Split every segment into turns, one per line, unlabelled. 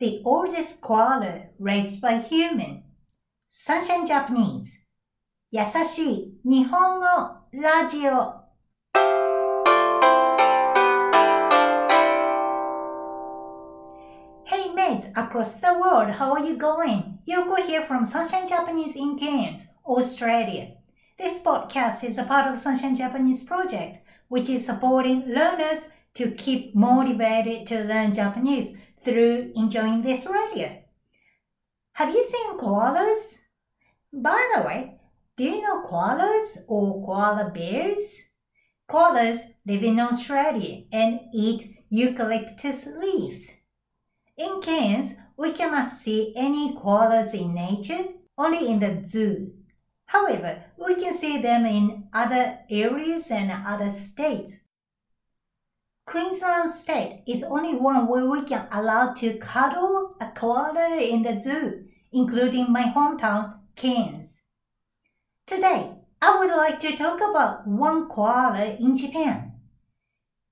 the oldest koala raised by human. Sunshine Japanese 優しい日本語ラジオ Hey mates across the world, how are you going? Yoko here from Sunshine Japanese in Cairns, Australia. This podcast is a part of Sunshine Japanese project, which is supporting learners to keep motivated to learn Japanese through enjoying this radio. Have you seen koalas? By the way, do you know koalas or koala bears? Koalas live in Australia and eat eucalyptus leaves. In Cairns, we cannot see any koalas in nature, only in the zoo. However, we can see them in other areas and other states. Queensland state is only one where we can allow to cuddle uh, a koala in the zoo, including my hometown, Cairns. Today, I would like to talk about one koala in Japan.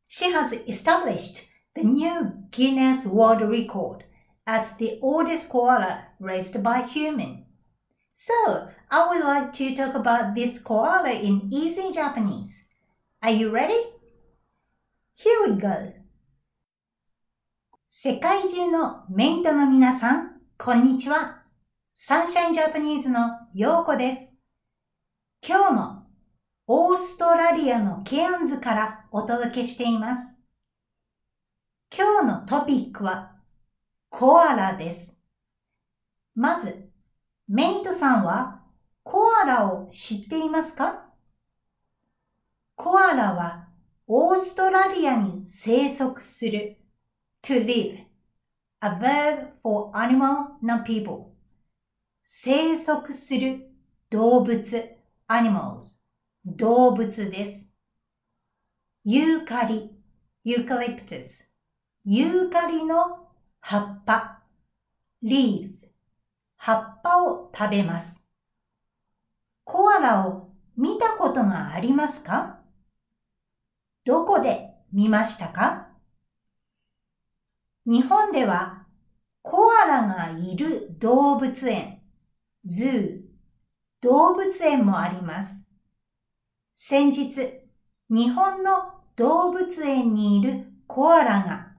She has established the new Guinness World Record as the oldest koala raised by human. So, I would like to talk about this koala in easy Japanese. Are you ready? Here we go. 世界中のメイトの皆さん、こんにちは。サンシャインジャパニーズのヨーコです。今日もオーストラリアのケアンズからお届けしています。今日のトピックはコアラです。まず、メイトさんはコアラを知っていますか？コアラはオーストラリアに生息する。To live, a verb for animal, not people. 生息する。動物。animals. 動物です。ユーカリ。eucalyptus. ユーカリの葉っぱ。leaf. 葉っぱを食べます。コアラを見たことがありますか？どこで見ましたか？日本ではコアラがいる動物園、 zoo、動物園もあります。先日、日本の動物園にいるコアラが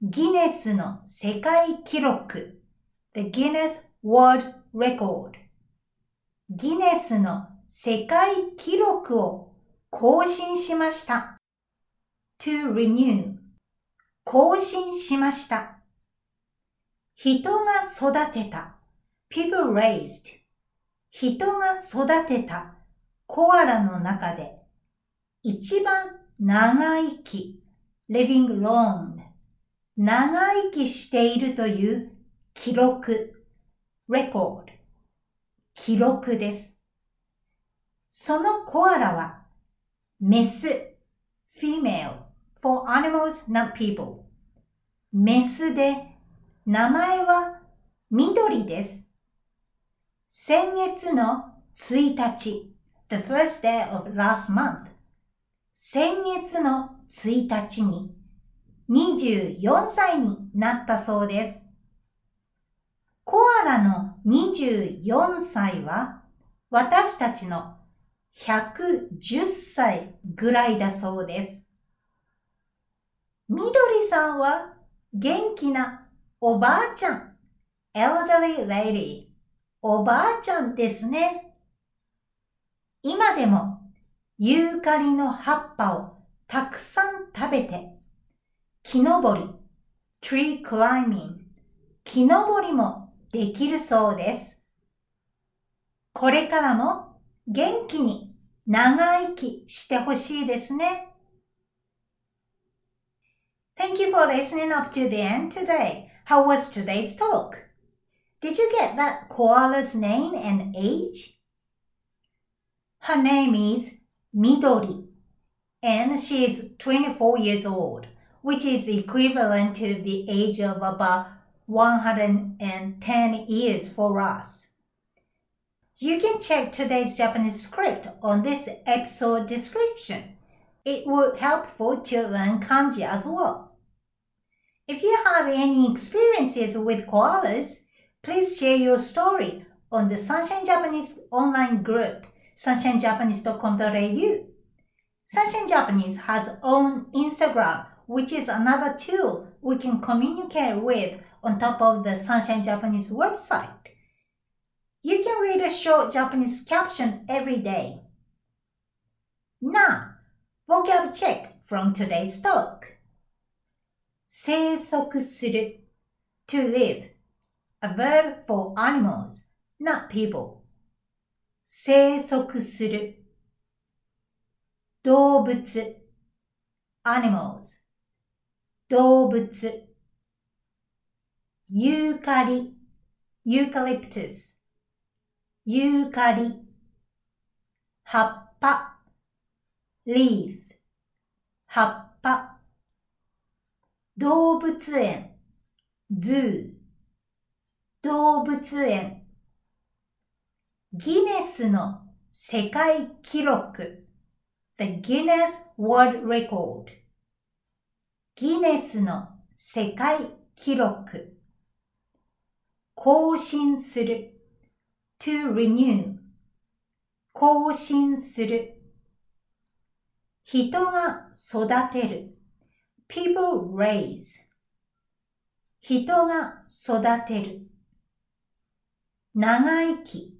ギネスの世界記録 The Guinness World Record ギネスの世界記録を更新しました。To renew. 更新しました。人が育てた。people raised. 人が育てた。コアラの中で。一番長生き。living long. 長生きしているという記録。record. 記録です。そのコアラはメス。female. For animals not people メスで名前は緑です。先月の1日 the first day of last month 先月の1日に24歳になったそうです。コアラの24歳は私たちの110歳ぐらいだそうです。みどりさんは元気なおばあちゃん、elderly lady、おばあちゃんですね。今でもユーカリの葉っぱをたくさん食べて、木登り、tree climbing、木登りもできるそうです。これからも元気に長生きしてほしいですね。Thank you for listening up to the end today. How was today's talk? Did you get that koala's name and age? Her name is Midori, and she is 24 years old, which is equivalent to the age of about 110 years for us. You can check today's Japanese script on this episode description. It would helpful to learn kanji as well. If you have any experiences with koalas, please share your story on the Sunshine Japanese online group, sunshinejapanese.com.au. Sunshine Japanese has own Instagram, which is another tool we can communicate with on top of the Sunshine Japanese website. You can read a short Japanese caption every day. Now, vocab check from today's talk. 生息する to live, a verb for animals, not people. 生息する動物 animals 動物ユーカリ eucalyptus ユーカリ葉っぱ leaf 葉っぱ動物園 zoo 動物園ギネスの世界記録 The Guinness World Record ギネスの世界記録。更新する。to renew 更新する。人が育てる。People raise 人が育てる長生き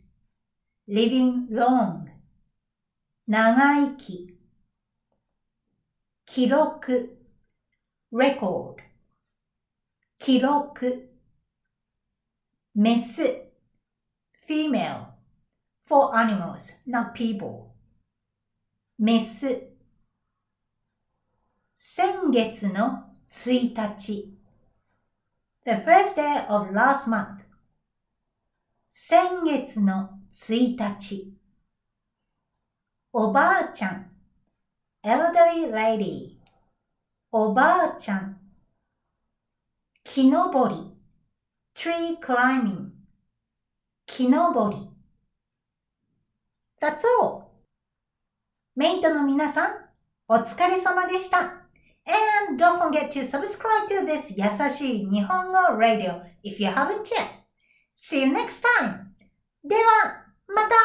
living long 長生き記録 record 記録メス female for animals, not people メス先月の1日 the first day of last month 先月の1日おばあちゃん elderly lady おばあちゃん木登り tree climbing 木登り That's all メイトの皆さんお疲れ様でした And don't forget to subscribe to this 優しい日本語 radio if you haven't yet. See you next time! では、また